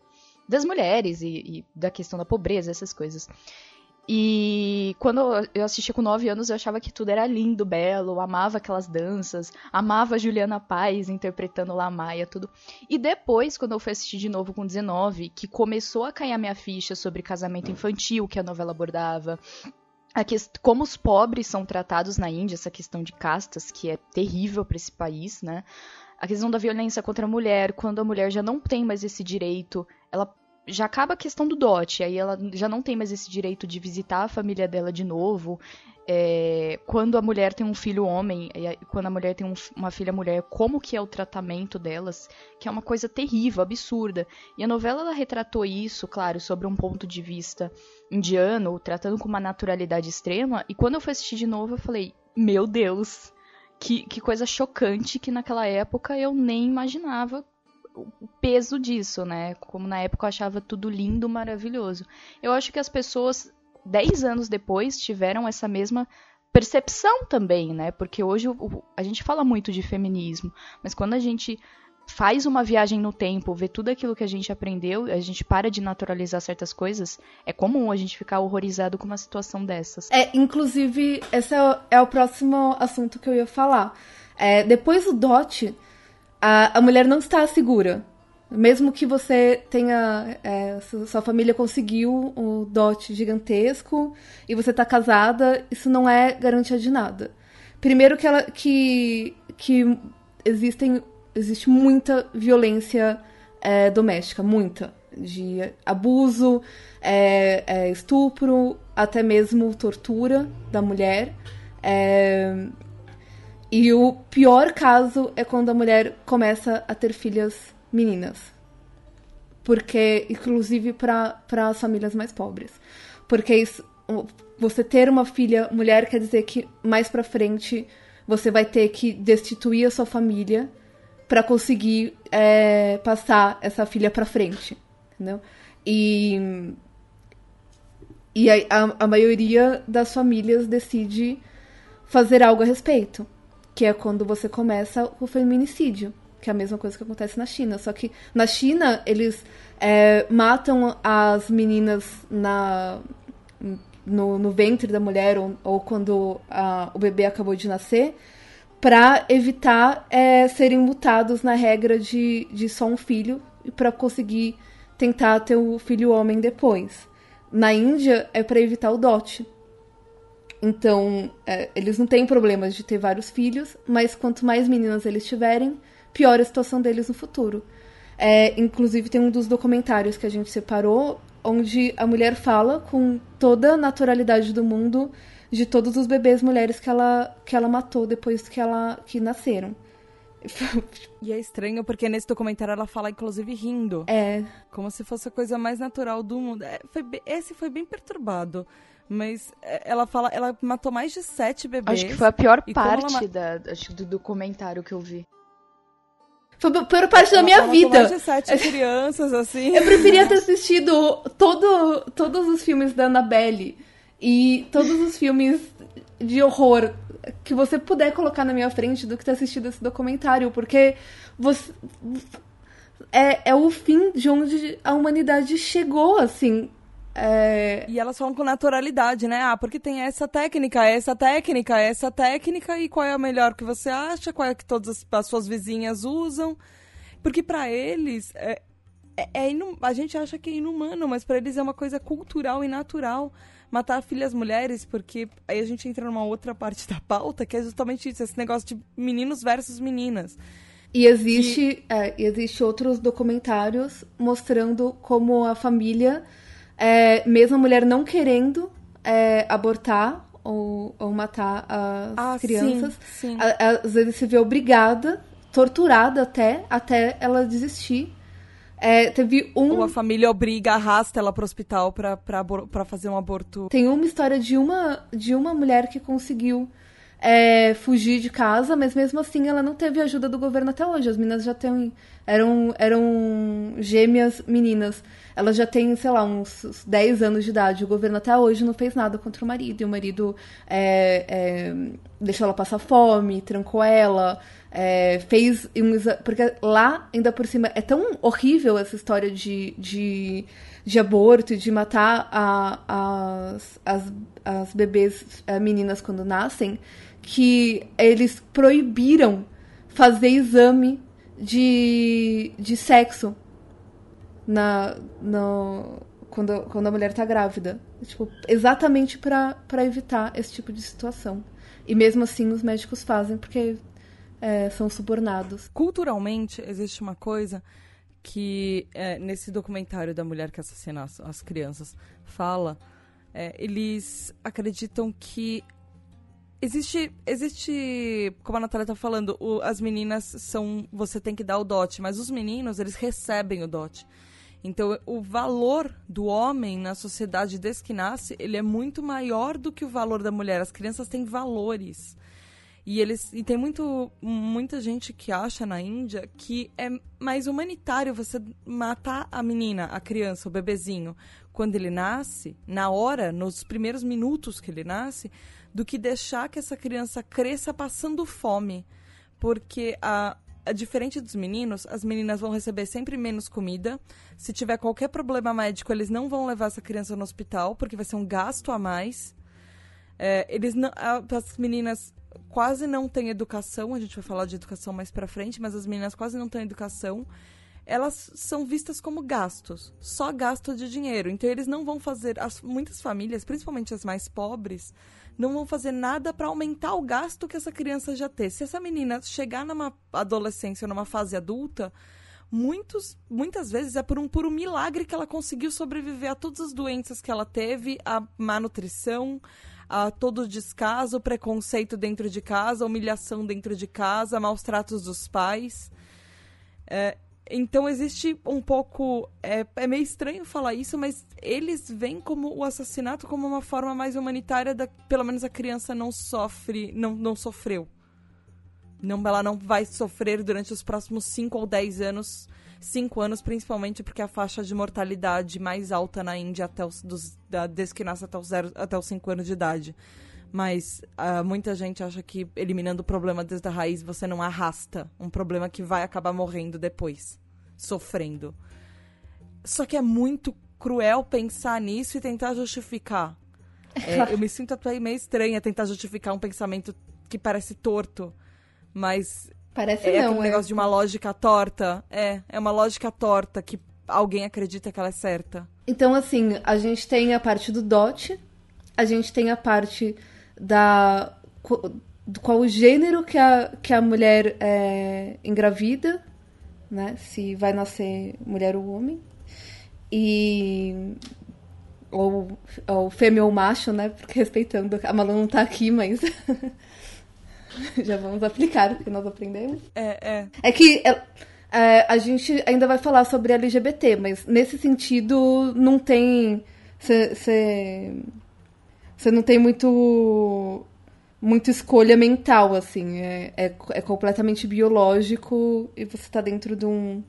Das mulheres e, e da questão da pobreza, essas coisas. E quando eu assisti com 9 anos, eu achava que tudo era lindo, belo, amava aquelas danças, amava a Juliana Paz interpretando lá a Maia, tudo. E depois, quando eu fui assistir de novo com 19, que começou a cair a minha ficha sobre casamento infantil que a novela abordava, a quest- como os pobres são tratados na Índia, essa questão de castas, que é terrível para esse país, né? A questão da violência contra a mulher, quando a mulher já não tem mais esse direito, ela já acaba a questão do dote, aí ela já não tem mais esse direito de visitar a família dela de novo. É, quando a mulher tem um filho homem, quando a mulher tem um uma filha mulher, como que é o tratamento delas, que é uma coisa terrível, absurda. E a novela ela retratou isso, claro, sobre um ponto de vista indiano, tratando com uma naturalidade extrema. E quando eu fui assistir de novo, eu falei, meu Deus, que, que coisa chocante que naquela época eu nem imaginava o peso disso, né? Como na época eu achava tudo lindo, maravilhoso. Eu acho que as pessoas, 10 anos depois, tiveram essa mesma percepção também, né? Porque hoje o- a gente fala muito de feminismo, mas quando a gente faz uma viagem no tempo, vê tudo aquilo que a gente aprendeu, a gente para de naturalizar certas coisas, é comum a gente ficar horrorizado com uma situação dessas. É, inclusive, esse é o, é o próximo assunto que eu ia falar. É, depois do DOT, a, a mulher não está segura. Mesmo que você tenha. é, su- sua família conseguiu o DOT gigantesco e você tá casada, isso não é garantia de nada. Primeiro que ela. que, que existem. Existe muita violência é, doméstica, muita. De abuso, é, é, estupro, até mesmo tortura da mulher. E o pior caso é quando a mulher começa a ter filhas meninas. Porque, inclusive, para as famílias mais pobres. Porque isso, você ter uma filha mulher quer dizer que mais pra frente você vai ter que destituir a sua família para conseguir é, passar essa filha pra frente. Entendeu? E, e a, a maioria das famílias decide fazer algo a respeito. Que é quando você começa o feminicídio. Que é a mesma coisa que acontece na China. Só que na China, eles é, matam as meninas na, no, no ventre da mulher ou, ou quando a- o bebê acabou de nascer para evitar é, serem mutados na regra de, de só um filho e para conseguir tentar ter o filho homem depois. Na Índia é para evitar o dote. Então, é, eles não têm problemas de ter vários filhos, mas quanto mais meninas eles tiverem, pior a situação deles no futuro. É, inclusive, tem um dos documentários que a gente separou, onde a mulher fala com toda a naturalidade do mundo de todos os bebês mulheres que ela, que ela matou depois que, ela, que nasceram. E é estranho porque nesse documentário ela fala, inclusive, rindo. É, Como se fosse a coisa mais natural do mundo. É, foi esse foi bem perturbado. Mas é, ela fala, ela matou mais de sete bebês. Acho que foi a pior ela parte ma- da, acho, do documentário que eu vi. foi a pior parte da Ela- minha ela matou vida. mais de sete crianças, assim. Eu preferia ter assistido todo, todos os filmes da Annabelle e todos os filmes de horror que você puder colocar na minha frente do que ter assistido esse documentário, porque você é, é o fim de onde a humanidade chegou, assim. É, E elas falam com naturalidade, né? Ah, porque tem essa técnica, essa técnica, essa técnica, e qual é a melhor que você acha, qual é que todas as, as suas vizinhas usam. Porque pra eles, é, é, é inu- a gente acha que é inumano, mas pra eles é uma coisa cultural e natural matar filhas mulheres, porque aí a gente entra numa outra parte da pauta, que é justamente isso, esse negócio de meninos versus meninas. E existe, é, existe outros documentários mostrando como a família, é, mesmo a mulher não querendo é, abortar ou, ou matar as Ah, crianças. sim, sim. Às vezes se vê obrigada, torturada até, até ela desistir. É, teve um. Ou a família obriga, arrasta ela pro hospital pra, pra, pra fazer um aborto. Tem uma história de uma, de uma mulher que conseguiu é, fugir de casa, mas mesmo assim ela não teve ajuda do governo até hoje. As meninas já têm. Eram, eram gêmeas meninas. Elas já têm, sei lá, uns, uns 10 anos de idade. O governo até hoje não fez nada contra o marido. E o marido é, é, deixou ela passar fome, trancou ela. é, fez um Porque lá, ainda por cima, é tão horrível essa história de, de, de aborto e de matar a- as, as, as bebês eh, meninas quando nascem, que eles proibiram fazer exame de, de sexo na, quando, quando a mulher tá grávida. Tipo, exatamente pra evitar esse tipo de situação. E mesmo assim os médicos fazem porque é, são subornados. Culturalmente, existe uma coisa que é, nesse documentário da mulher que assassina as, as crianças fala, é, eles acreditam que existe, existe, como a Natália tá falando, o- as meninas são, você tem que dar o dote, mas os meninos, eles recebem o dote. Então, o valor do homem na sociedade desde que nasce, ele é muito maior do que o valor da mulher. As crianças têm valores. E eles e tem muito muita gente que acha na Índia que é mais humanitário você matar a menina, a criança, o bebezinho, quando ele nasce, na hora, nos primeiros minutos que ele nasce, do que deixar que essa criança cresça passando fome. Porque a diferente dos meninos, as meninas vão receber sempre menos comida. Se tiver qualquer problema médico, eles não vão levar essa criança no hospital, porque vai ser um gasto a mais. É, eles não, as meninas quase não têm educação, a gente vai falar de educação mais pra frente, mas as meninas quase não têm educação. Elas são vistas como gastos, só gasto de dinheiro. Então eles não vão fazer, as, muitas famílias, principalmente as mais pobres, não vão fazer nada para aumentar o gasto que essa criança já tem. Se essa menina chegar numa adolescência, numa fase adulta, muitos, muitas vezes é por um puro milagre que ela conseguiu sobreviver a todas as doenças que ela teve, a má nutrição, a todo descaso, preconceito dentro de casa, humilhação dentro de casa, maus tratos dos pais. É, então existe um pouco. É, é meio estranho falar isso, mas eles veem como o assassinato como uma forma mais humanitária da. Pelo menos a criança não sofre. não, não sofreu. Não, ela não vai sofrer durante os próximos 5 ou 10 anos. 5 anos, principalmente porque a faixa de mortalidade mais alta na Índia até os, dos, da, desde que nasce até os, zero, até os 5 anos de idade. Mas ah, muita gente acha que eliminando o problema desde a raiz você não arrasta um problema que vai acabar morrendo depois, sofrendo. Só que é muito cruel pensar nisso e tentar justificar. É, eu me sinto até meio estranha tentar justificar um pensamento que parece torto, mas Parece é não, aquele é. negócio de uma lógica torta. É, é uma lógica torta que alguém acredita que ela é certa. Então, assim, a gente tem a parte do dote, a gente tem a parte da. qu- do qual o gênero que a, que a mulher é, engravida, né? Se vai nascer mulher ou homem. E. Ou, ou fêmea ou macho, né? Porque respeitando. A Malu não tá aqui, mas. Já vamos aplicar o que nós aprendemos. É, é. É que é, é, a gente ainda vai falar sobre LGBT, mas nesse sentido não tem. Você não tem muito. Muita escolha mental, assim. É, é, é completamente biológico e você tá dentro de um,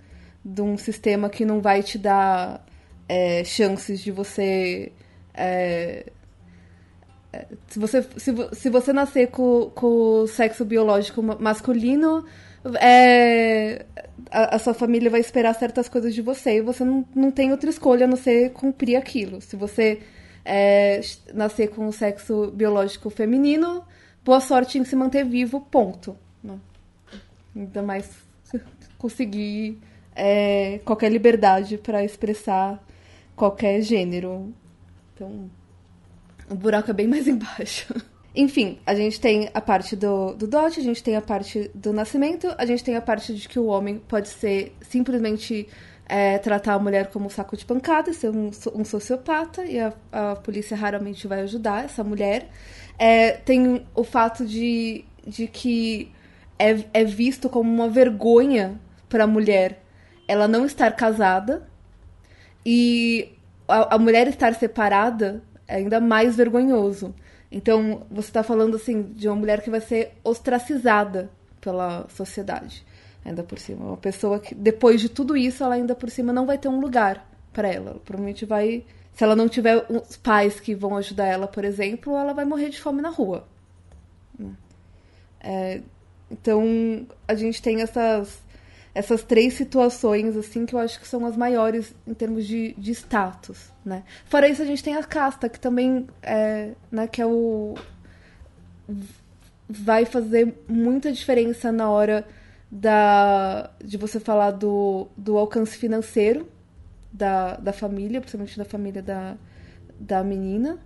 de um sistema que não vai te dar é, chances de você. é, se você, se, se você nascer com, com o sexo biológico ma- masculino, é, a, a sua família vai esperar certas coisas de você e você não, não tem outra escolha a não ser cumprir aquilo. Se você é, nascer com o sexo biológico feminino, boa sorte em se manter vivo, ponto. Né? Ainda mais conseguir é, qualquer liberdade para expressar qualquer gênero. Então, o buraco é bem mais embaixo. Enfim, a gente tem a parte do, do dote, a gente tem a parte do nascimento, a gente tem a parte de que o homem pode ser simplesmente é, tratar a mulher como um saco de pancada, ser um, um sociopata, e a, a, polícia raramente vai ajudar essa mulher. É, tem o fato de, de que é, é visto como uma vergonha para a mulher ela não estar casada e a, a mulher estar separada ainda mais vergonhoso. Então, você está falando assim de uma mulher que vai ser ostracizada pela sociedade, ainda por cima. Uma pessoa que, depois de tudo isso, ela ainda por cima não vai ter um lugar para ela. ela. Provavelmente vai. Se ela não tiver os pais que vão ajudar ela, por exemplo, ela vai morrer de fome na rua. É, então, a gente tem essas essas três situações, assim, que eu acho que são as maiores em termos de, de status, né? Fora isso, a gente tem a casta, que também é, né, que é o... vai fazer muita diferença na hora da, de você falar do, do alcance financeiro da, da família, principalmente da família da, da menina.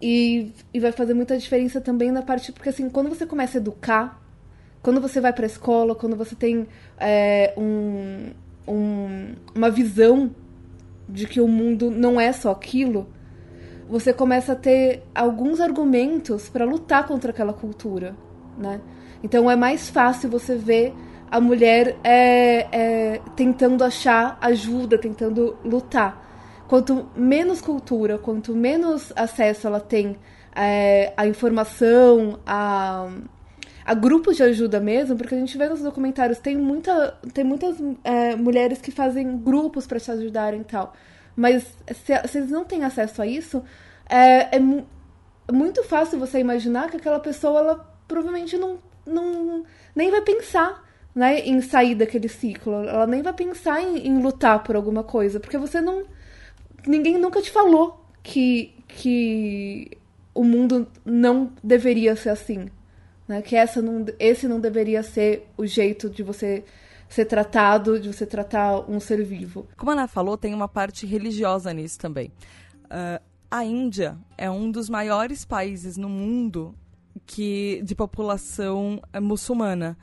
E, e vai fazer muita diferença também na parte... Porque, assim, quando você começa a educar quando você vai para a escola, quando você tem é, um, um, uma visão de que o mundo não é só aquilo, você começa a ter alguns argumentos para lutar contra aquela cultura, né? Então é mais fácil você ver a mulher é, é, tentando achar ajuda, tentando lutar. Quanto menos cultura, quanto menos acesso ela tem é, à informação, a, a grupos de ajuda mesmo, porque a gente vê nos documentários, tem, muita, tem muitas é, mulheres que fazem grupos para te ajudarem e tal. Mas se, se, eles não têm acesso a isso, é, é, é, muito fácil você imaginar que aquela pessoa, ela provavelmente não, não nem vai pensar né, em sair daquele ciclo. Ela nem vai pensar em, em lutar por alguma coisa, porque você não. Ninguém nunca te falou que, que o mundo não deveria ser assim. Né? Que essa não, esse não deveria ser o jeito de você ser tratado, de você tratar um ser vivo. Como a Ana falou, tem uma parte religiosa nisso também. Uh, a Índia é um dos maiores países no mundo que de população uh, muçulmana.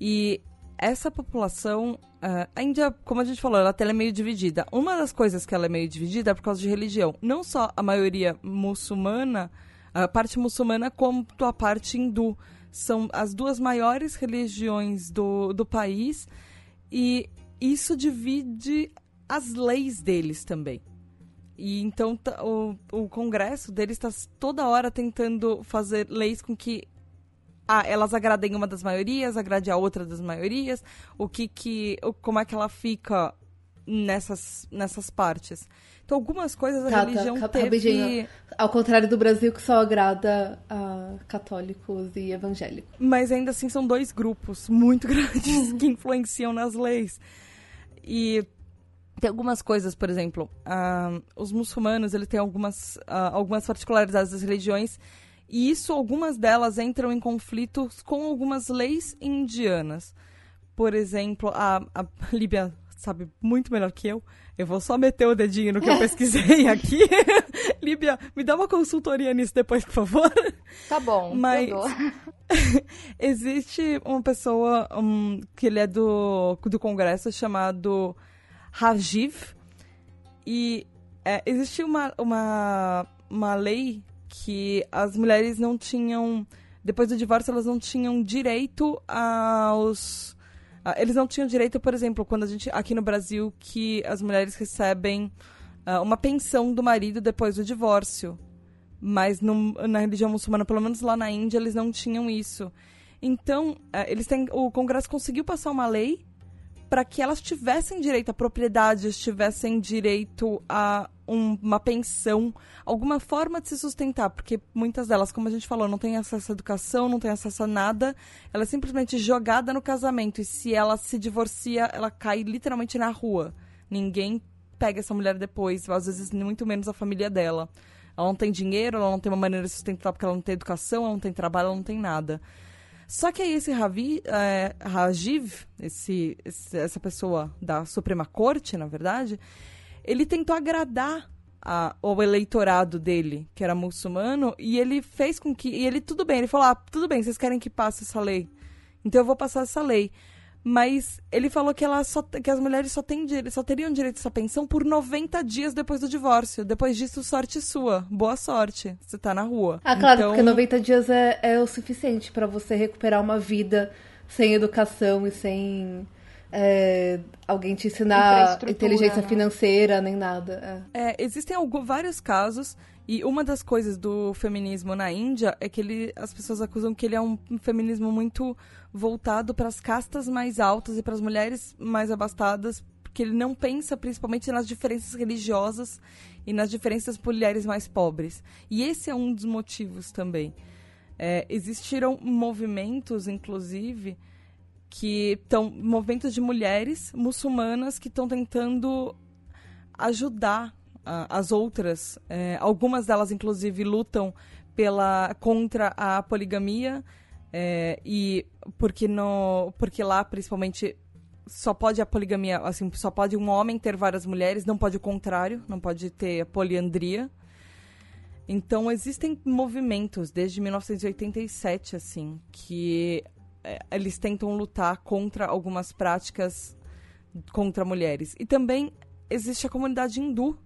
E essa população, uh, a Índia, como a gente falou, ela é meio dividida. Uma das coisas que ela é meio dividida é por causa de religião. Não só a maioria muçulmana, a parte muçulmana quanto a parte hindu. São as duas maiores religiões do, do país e isso divide as leis deles também. E então o, o Congresso deles está toda hora tentando fazer leis com que ah, elas agradem uma das maiorias, agrade a outra das maiorias, o que que, como é que ela fica nessas, nessas partes. Então, algumas coisas a tá, religião tá, teve... Rapidinho. Ao contrário do Brasil, que só agrada a católicos e evangélicos. Mas ainda assim são dois grupos muito grandes que influenciam nas leis. E tem algumas coisas, por exemplo, uh, os muçulmanos ele tem algumas, uh, algumas particularidades das religiões e isso, algumas delas entram em conflitos com algumas leis indianas. Por exemplo, a, a Líbia sabe muito melhor que eu. Eu vou só meter o dedinho no que eu pesquisei aqui. Líbia, me dá uma consultoria nisso depois, por favor. Tá bom, Mas existe uma pessoa um, que ele é do, do Congresso chamado Rajiv. E é, existe uma, uma, uma lei que as mulheres não tinham... Depois do divórcio, elas não tinham direito aos Uh, eles não tinham direito, por exemplo, quando a gente aqui no Brasil que as mulheres recebem uh, uma pensão do marido depois do divórcio, mas na religião muçulmana, pelo menos lá na Índia, eles não tinham isso. Então, uh, eles têm, o Congresso conseguiu passar uma lei para que elas tivessem direito à propriedade, tivessem direito a um, uma pensão, alguma forma de se sustentar, porque muitas delas, como a gente falou, não têm acesso à educação, não têm acesso a nada, ela é simplesmente jogada no casamento e se ela se divorcia, ela cai literalmente na rua. Ninguém pega essa mulher depois, às vezes muito menos a família dela. Ela não tem dinheiro, ela não tem uma maneira de sustentar porque ela não tem educação, ela não tem trabalho, ela não tem nada. Só que aí esse Ravi, é, Rajiv, esse, esse, essa pessoa da Suprema Corte, na verdade, ele tentou agradar a, o eleitorado dele, que era muçulmano, e ele fez com que. E ele, tudo bem, ele falou: ah, tudo bem, vocês querem que passe essa lei. Então eu vou passar essa lei. Mas ele falou que, ela só, que as mulheres só, têm, só teriam direito a essa pensão por 90 dias depois do divórcio. Depois disso, sorte sua. Boa sorte. Você tá na rua. Ah, claro, então... porque 90 dias é, é o suficiente para você recuperar uma vida sem educação e sem é, alguém te ensinar inteligência né? financeira nem nada. É. É, existem alguns, vários casos e uma das coisas do feminismo na Índia é que ele, as pessoas acusam que ele é um, feminismo muito voltado para as castas mais altas e para as mulheres mais abastadas, porque ele não pensa principalmente nas diferenças religiosas e nas diferenças por mulheres mais pobres. E esse é um dos motivos também. É, existiram movimentos, inclusive, que estão movimentos de mulheres muçulmanas que estão tentando ajudar as outras, é, algumas delas inclusive lutam pela contra a poligamia é, e porque no porque lá principalmente só pode a poligamia assim só pode um homem ter várias mulheres não pode o contrário não pode ter a poliandria. Então existem movimentos desde 1987 assim que é, eles tentam lutar contra algumas práticas contra mulheres. E também existe a comunidade hindu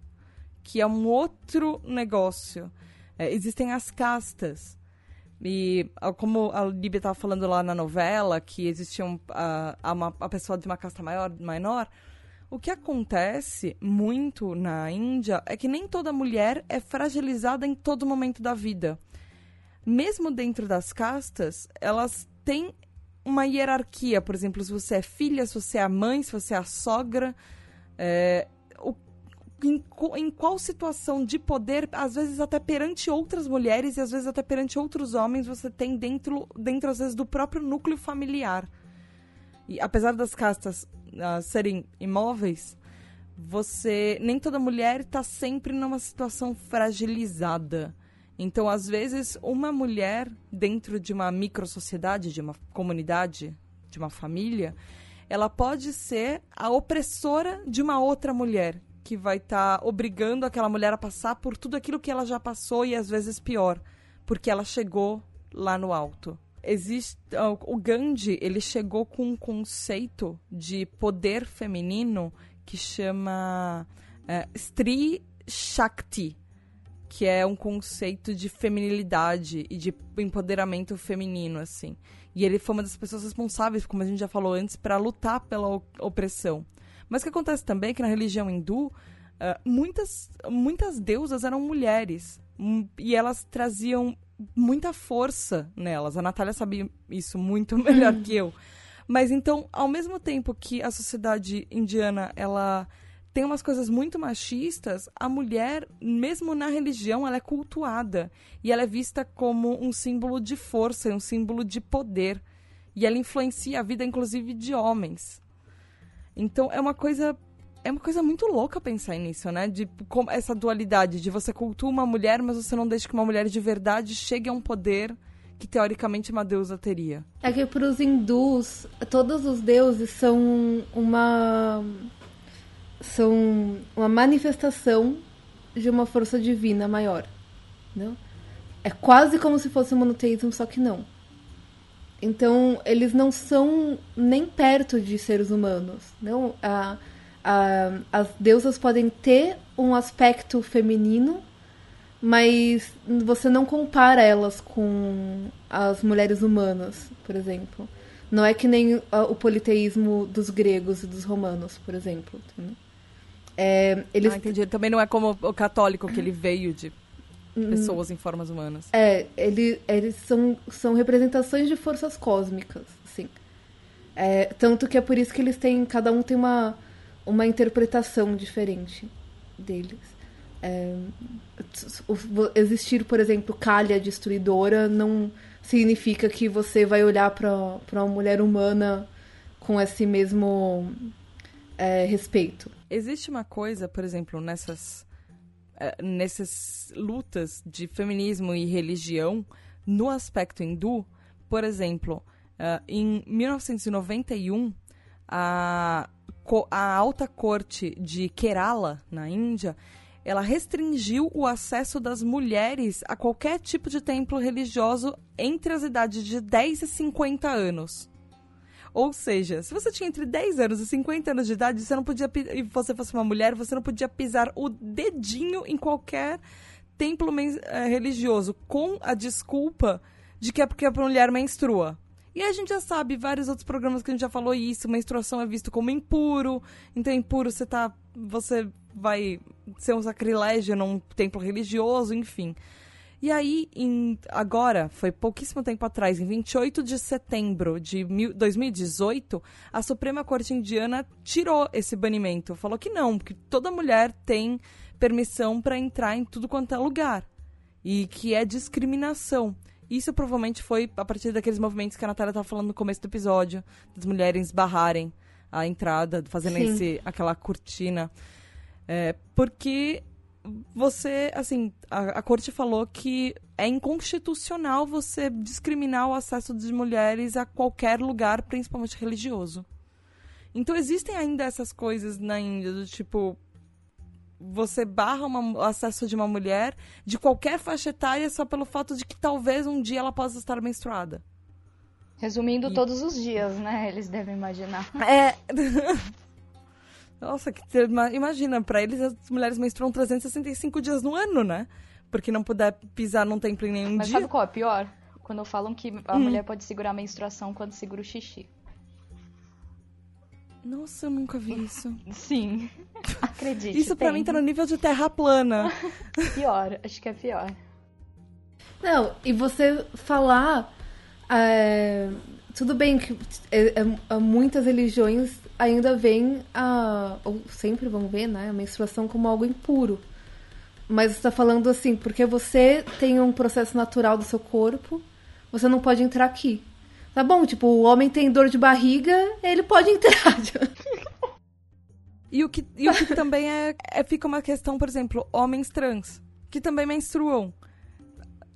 que é um outro negócio. É, existem as castas. E como a Líbia estava falando lá na novela, que existia um, a, uma, a pessoa de uma casta maior, menor, o que acontece muito na Índia é que nem toda mulher é fragilizada em todo momento da vida. Mesmo dentro das castas, elas têm uma hierarquia. Por exemplo, se você é filha, se você é a mãe, se você é a sogra. É, em, em qual situação de poder, às vezes até perante outras mulheres e às vezes até perante outros homens, você tem dentro, dentro às vezes, do próprio núcleo familiar. E apesar das castas uh, serem imóveis, você. Nem toda mulher está sempre numa situação fragilizada. Então, às vezes, uma mulher dentro de uma micro-sociedade, de uma comunidade, de uma família, ela pode ser a opressora de uma outra mulher que vai estar tá obrigando aquela mulher a passar por tudo aquilo que ela já passou e às vezes pior, porque ela chegou lá no alto. Existe o Gandhi, ele chegou com um conceito de poder feminino que chama é, Stri Shakti, que é um conceito de feminilidade e de empoderamento feminino, assim. E ele foi uma das pessoas responsáveis, como a gente já falou antes, para lutar pela opressão. Mas o que acontece também é que na religião hindu, uh, muitas, muitas deusas eram mulheres. Um, e elas traziam muita força nelas. A Natália sabia isso muito melhor que eu. Mas então, ao mesmo tempo que a sociedade indiana, ela tem umas coisas muito machistas, a mulher, mesmo na religião, ela é cultuada. E ela é vista como um símbolo de força, um símbolo de poder. E ela influencia a vida, inclusive, de homens. Então é uma coisa é uma coisa muito louca pensar nisso, né? De como essa dualidade de você cultua uma mulher, mas você não deixa que uma mulher de verdade chegue a um poder que teoricamente uma deusa teria. É que para os hindus, todos os deuses são uma são uma manifestação de uma força divina maior, não? É quase como se fosse um monoteísmo, só que não. Então, eles não são nem perto de seres humanos. Não, a, a, as deusas podem ter um aspecto feminino, mas você não compara elas com as mulheres humanas, por exemplo. Não é que nem o politeísmo dos gregos e dos romanos, por exemplo. É, eles... Ah, entendi. Também não é como o católico que ele veio de. Pessoas em formas humanas. É, ele, eles são, são representações de forças cósmicas, assim. É, tanto que é por isso que eles têm, cada um tem uma, uma interpretação diferente deles. É, existir, por exemplo, calha destruidora não significa que você vai olhar para uma mulher humana com esse mesmo é, respeito. Existe uma coisa, por exemplo, nessas nessas lutas de feminismo e religião no aspecto hindu, por exemplo, uh, em 1991, a, a alta corte de Kerala, na Índia, ela restringiu o acesso das mulheres a qualquer tipo de templo religioso entre as idades de 10 e 50 anos. Ou seja, se você tinha entre 10 anos e 50 anos de idade, você não podia e você fosse uma mulher, você não podia pisar o dedinho em qualquer templo é, religioso com a desculpa de que é porque a mulher menstrua. E a gente já sabe, vários outros programas que a gente já falou isso, menstruação é visto como impuro, então impuro você tá. você vai ser um sacrilégio num templo religioso, enfim. E aí, em, agora, foi pouquíssimo tempo atrás, em 28 de setembro de mil, 2018, a Suprema Corte Indiana tirou esse banimento. Falou que não, que toda mulher tem permissão para entrar em tudo quanto é lugar. E que é discriminação. Isso provavelmente foi a partir daqueles movimentos que a Natália estava falando no começo do episódio, das mulheres barrarem a entrada, fazendo esse, aquela cortina. É, porque você, assim, a, a corte falou que é inconstitucional você discriminar o acesso de mulheres a qualquer lugar, principalmente religioso. Então existem ainda essas coisas na Índia, do tipo, você barra o acesso de uma mulher de qualquer faixa etária só pelo fato de que talvez um dia ela possa estar menstruada. Resumindo, e... todos os dias, né? Eles devem imaginar. É. Nossa, que imagina, para eles as mulheres menstruam 365 dias no ano, né? Porque não puder pisar num templo em nenhum Mas dia. Mas sabe qual é pior? Quando falam que a hum. mulher pode segurar a menstruação quando segura o xixi. Nossa, eu nunca vi isso. Sim. Acredite. Isso pra mim tá no nível de terra plana. pior, acho que é pior. Não, e você falar. É, tudo bem que é, é, muitas religiões ainda veem a. ou sempre vão ver, né? A menstruação como algo impuro. Mas você tá falando assim, porque você tem um processo natural do seu corpo, você não pode entrar aqui. Tá bom, tipo, o homem tem dor de barriga, ele pode entrar. e o que, e o que também é, é. Fica uma questão, por exemplo, homens trans, que também menstruam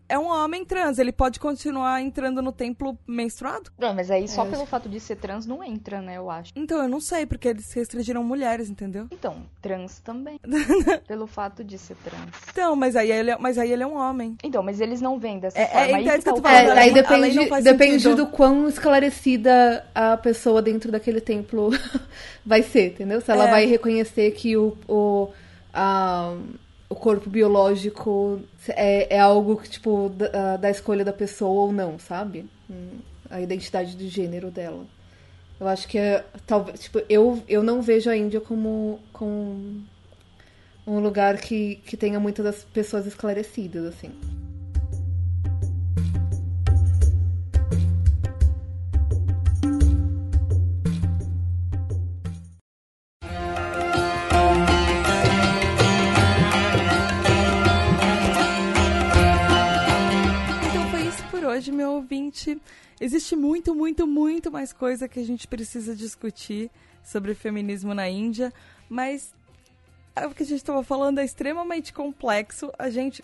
é um homem trans, ele pode continuar entrando no templo menstruado? Não, mas aí só é. pelo fato de ser trans não entra, né, eu acho. Então, eu não sei, porque eles restringiram mulheres, entendeu? Então, trans também. pelo fato de ser trans. Então, mas aí ele é, mas aí ele é um homem. Então, mas eles não vêm dessa é, forma. É, então, aí, tá falando, é, aí depende, depende do quão esclarecida a pessoa dentro daquele templo vai ser, entendeu? Se ela é. vai reconhecer que o, o a, o corpo biológico é, é algo que, tipo, da, da, escolha da pessoa ou não, sabe? Hum, a identidade de gênero dela. Eu acho que é. Talvez, tipo, eu, eu não vejo a Índia como, como um lugar que, que tenha muitas das pessoas esclarecidas, assim. Ouvinte, existe muito, muito, muito mais coisa que a gente precisa discutir sobre feminismo na Índia, mas é o que a gente estava falando é extremamente complexo. A gente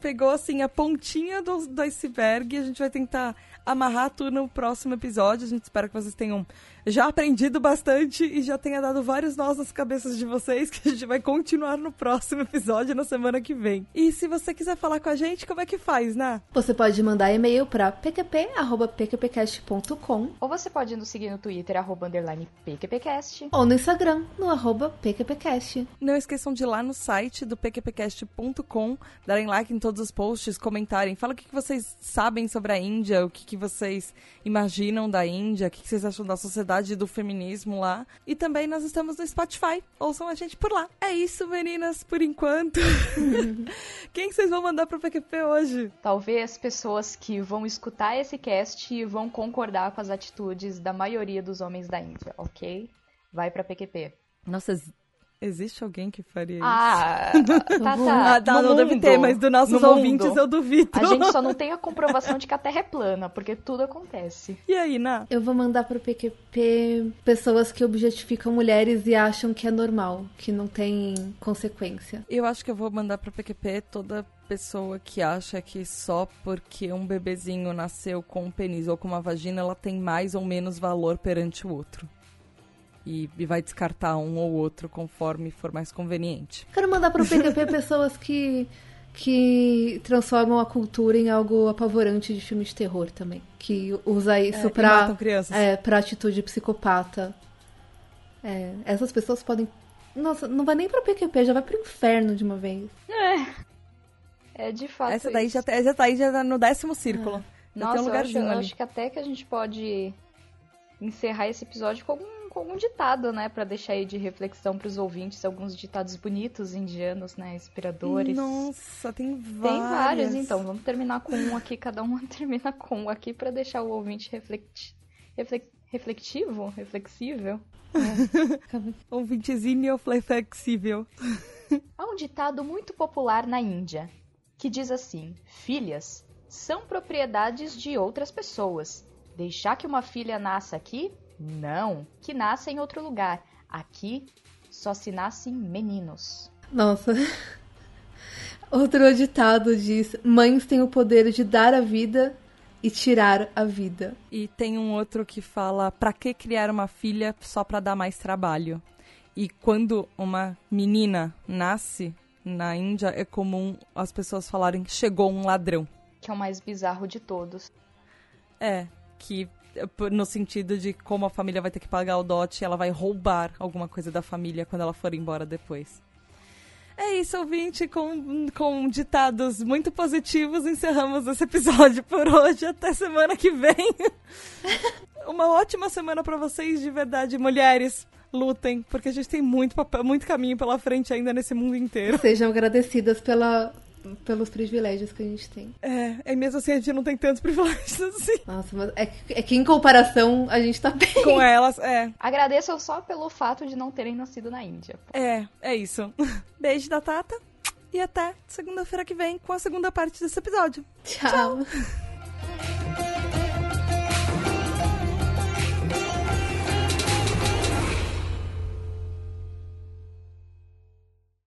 pegou assim a pontinha do, do iceberg e a gente vai tentar amarrar tudo no próximo episódio. A gente espera que vocês tenham já aprendido bastante e já tenha dado vários nós nas cabeças de vocês, que a gente vai continuar no próximo episódio na semana que vem. E se você quiser falar com a gente, como é que faz, né? Você pode mandar e-mail para pqp.pqpcast.com ou você pode nos seguir no Twitter, arroba underline pqpcast ou no Instagram, no arroba pqpcast. Não esqueçam de ir lá no site do pqpcast.com, darem like em todos os posts, comentarem, fala o que vocês sabem sobre a Índia, o que que vocês imaginam da Índia, o que vocês acham da sociedade do feminismo lá. E também nós estamos no Spotify. Ouçam a gente por lá. É isso, meninas, por enquanto. Quem vocês vão mandar pro PQP hoje? Talvez pessoas que vão escutar esse cast e vão concordar com as atitudes da maioria dos homens da Índia, ok? Vai pra PQP. Nossa, Existe alguém que faria isso? Ah, tá, tá. Ah, tá, não deve ter, mas dos nossos ouvintes mundo. eu duvido. A gente só não tem a comprovação de que a Terra é plana, porque tudo acontece. E aí, Ná? Eu vou mandar pro PQP pessoas que objetificam mulheres e acham que é normal, que não tem consequência. Eu acho que eu vou mandar pro PQP toda pessoa que acha que só porque um bebezinho nasceu com um pênis ou com uma vagina, ela tem mais ou menos valor perante o outro e, e, vai descartar um ou outro conforme for mais conveniente. Quero mandar para o PQP pessoas que que transformam a cultura em algo apavorante de filme de terror também. Que usa isso É, pra, matam crianças. é, pra atitude psicopata. É, essas pessoas podem. Nossa, não vai nem pra PQP, já vai pro inferno de uma vez. É de fato. Essa daí isso. já, tá- essa daí já tá no décimo círculo. Já Nossa, tem um eu acho, lugarzinho eu acho que até que a gente pode encerrar esse episódio com algum, com algum ditado, né? Pra deixar aí de reflexão pros ouvintes. Alguns ditados bonitos, indianos, né? Inspiradores. Nossa, tem Tem vários. vários, então. Vamos terminar com um aqui. Cada um termina com um aqui pra deixar o ouvinte reflect... refle- reflectivo? Reflexível? Ouvintezinho flexível. Há um ditado muito popular na Índia que diz assim: Filhas são propriedades de outras pessoas. Deixar que uma filha nasça aqui? Não, que nasça em outro lugar. Aqui só se nascem meninos. Nossa. Outro ditado diz: Mães têm o poder de dar a vida e tirar a vida. E tem um outro que fala: pra que criar uma filha só pra dar mais trabalho? E quando uma menina nasce na Índia, é comum as pessoas falarem: chegou um ladrão. Que é o mais bizarro de todos. É, que no sentido de como a família vai ter que pagar o dote, ela vai roubar alguma coisa da família quando ela for embora depois. É isso, ouvinte, com, com ditados muito positivos, encerramos esse episódio por hoje. Até semana que vem. Uma ótima semana pra vocês, de verdade, mulheres. Lutem, porque a gente tem muito, papel, muito caminho pela frente ainda nesse mundo inteiro. Sejam agradecidas pela, pelos privilégios que a gente tem. É, e mesmo assim a gente não tem tantos privilégios assim. Nossa, mas é, que- é que em comparação a gente tá bem. Com elas, é. Agradeço só pelo fato de não terem nascido na Índia. É, é isso. Beijo da Tata e até segunda-feira que vem com a segunda parte desse episódio. Tchau.